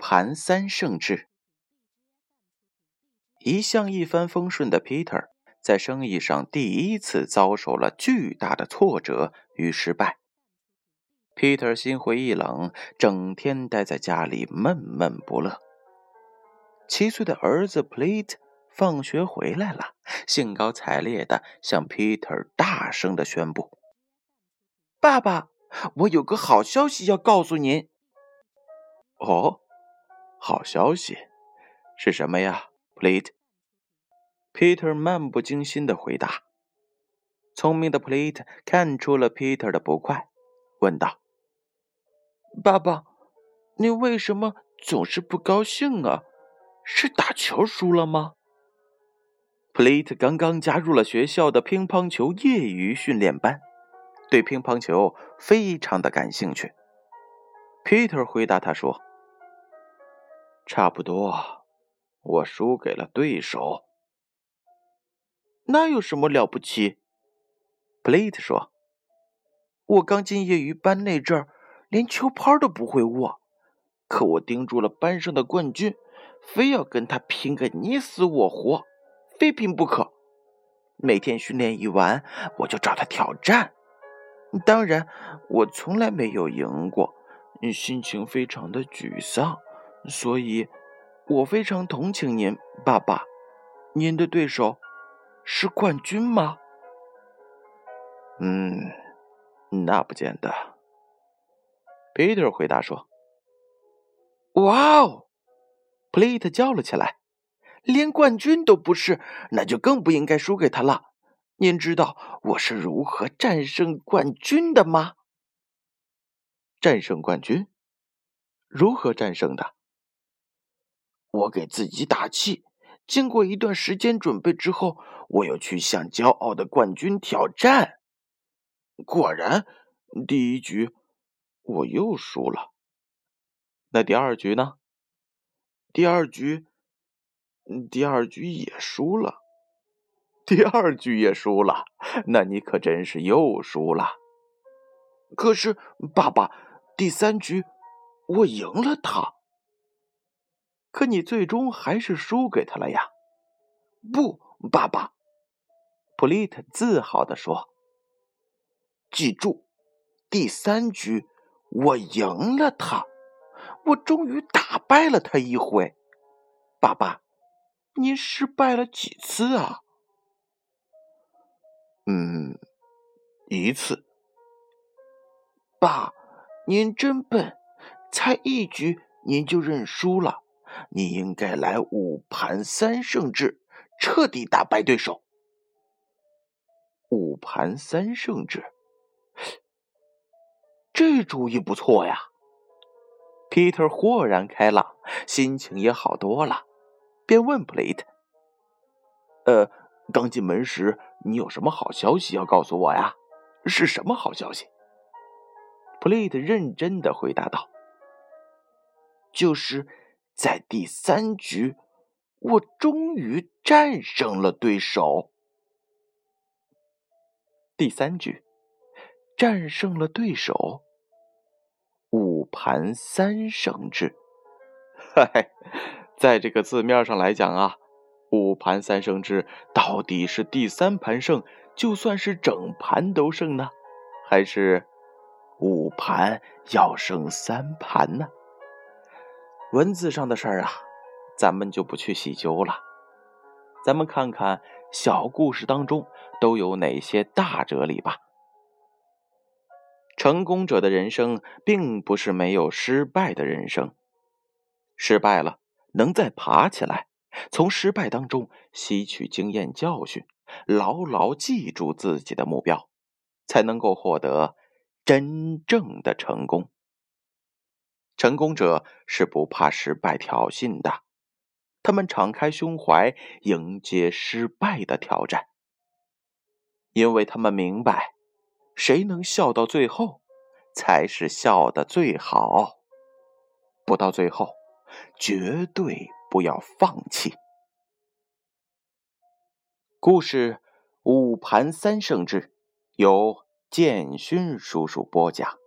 盘三圣制。一向一帆风顺的 Peter 在生意上第一次遭受了巨大的挫折与失败。Peter 心灰意冷，整天待在家里闷闷不乐。七岁的儿子 Plate 放学回来了，兴高采烈的向 Peter 大声的宣布：“爸爸，我有个好消息要告诉您。”“哦，好消息是什么呀？”Plate，Peter 漫不经心的回答。聪明的 Plate 看出了 Peter 的不快，问道：“爸爸，你为什么总是不高兴啊？”是打球输了吗？Plate 刚刚加入了学校的乒乓球业余训练班，对乒乓球非常的感兴趣。Peter 回答他说：“差不多，我输给了对手。那有什么了不起？”Plate 说：“我刚进业余班那阵儿，连球拍都不会握，可我盯住了班上的冠军。”非要跟他拼个你死我活，非拼不可。每天训练一完，我就找他挑战。当然，我从来没有赢过，心情非常的沮丧。所以，我非常同情您，爸爸。您的对手是冠军吗？嗯，那不见得。Peter 回答说：“哇哦！” Plate 叫了起来：“连冠军都不是，那就更不应该输给他了。您知道我是如何战胜冠军的吗？战胜冠军？如何战胜的？我给自己打气，经过一段时间准备之后，我又去向骄傲的冠军挑战。果然，第一局我又输了。那第二局呢？”第二局，第二局也输了，第二局也输了，那你可真是又输了。可是，爸爸，第三局我赢了他。可你最终还是输给他了呀？不，爸爸，普利特自豪地说：“记住，第三局我赢了他。”我终于打败了他一回，爸爸，您失败了几次啊？嗯，一次。爸，您真笨，才一局您就认输了。你应该来五盘三胜制，彻底打败对手。五盘三胜制，这主意不错呀。Peter 豁然开朗，心情也好多了，便问 Plate：“ 呃，刚进门时你有什么好消息要告诉我呀？是什么好消息？”Plate 认真的回答道：“就是在第三局，我终于战胜了对手。第三局，战胜了对手。”五盘三胜制，嗨，在这个字面上来讲啊，五盘三胜制到底是第三盘胜，就算是整盘都胜呢，还是五盘要胜三盘呢？文字上的事儿啊，咱们就不去细究了。咱们看看小故事当中都有哪些大哲理吧。成功者的人生并不是没有失败的人生，失败了能再爬起来，从失败当中吸取经验教训，牢牢记住自己的目标，才能够获得真正的成功。成功者是不怕失败挑衅的，他们敞开胸怀迎接失败的挑战，因为他们明白。谁能笑到最后，才是笑的最好。不到最后，绝对不要放弃。故事《五盘三胜制》由建勋叔叔播讲。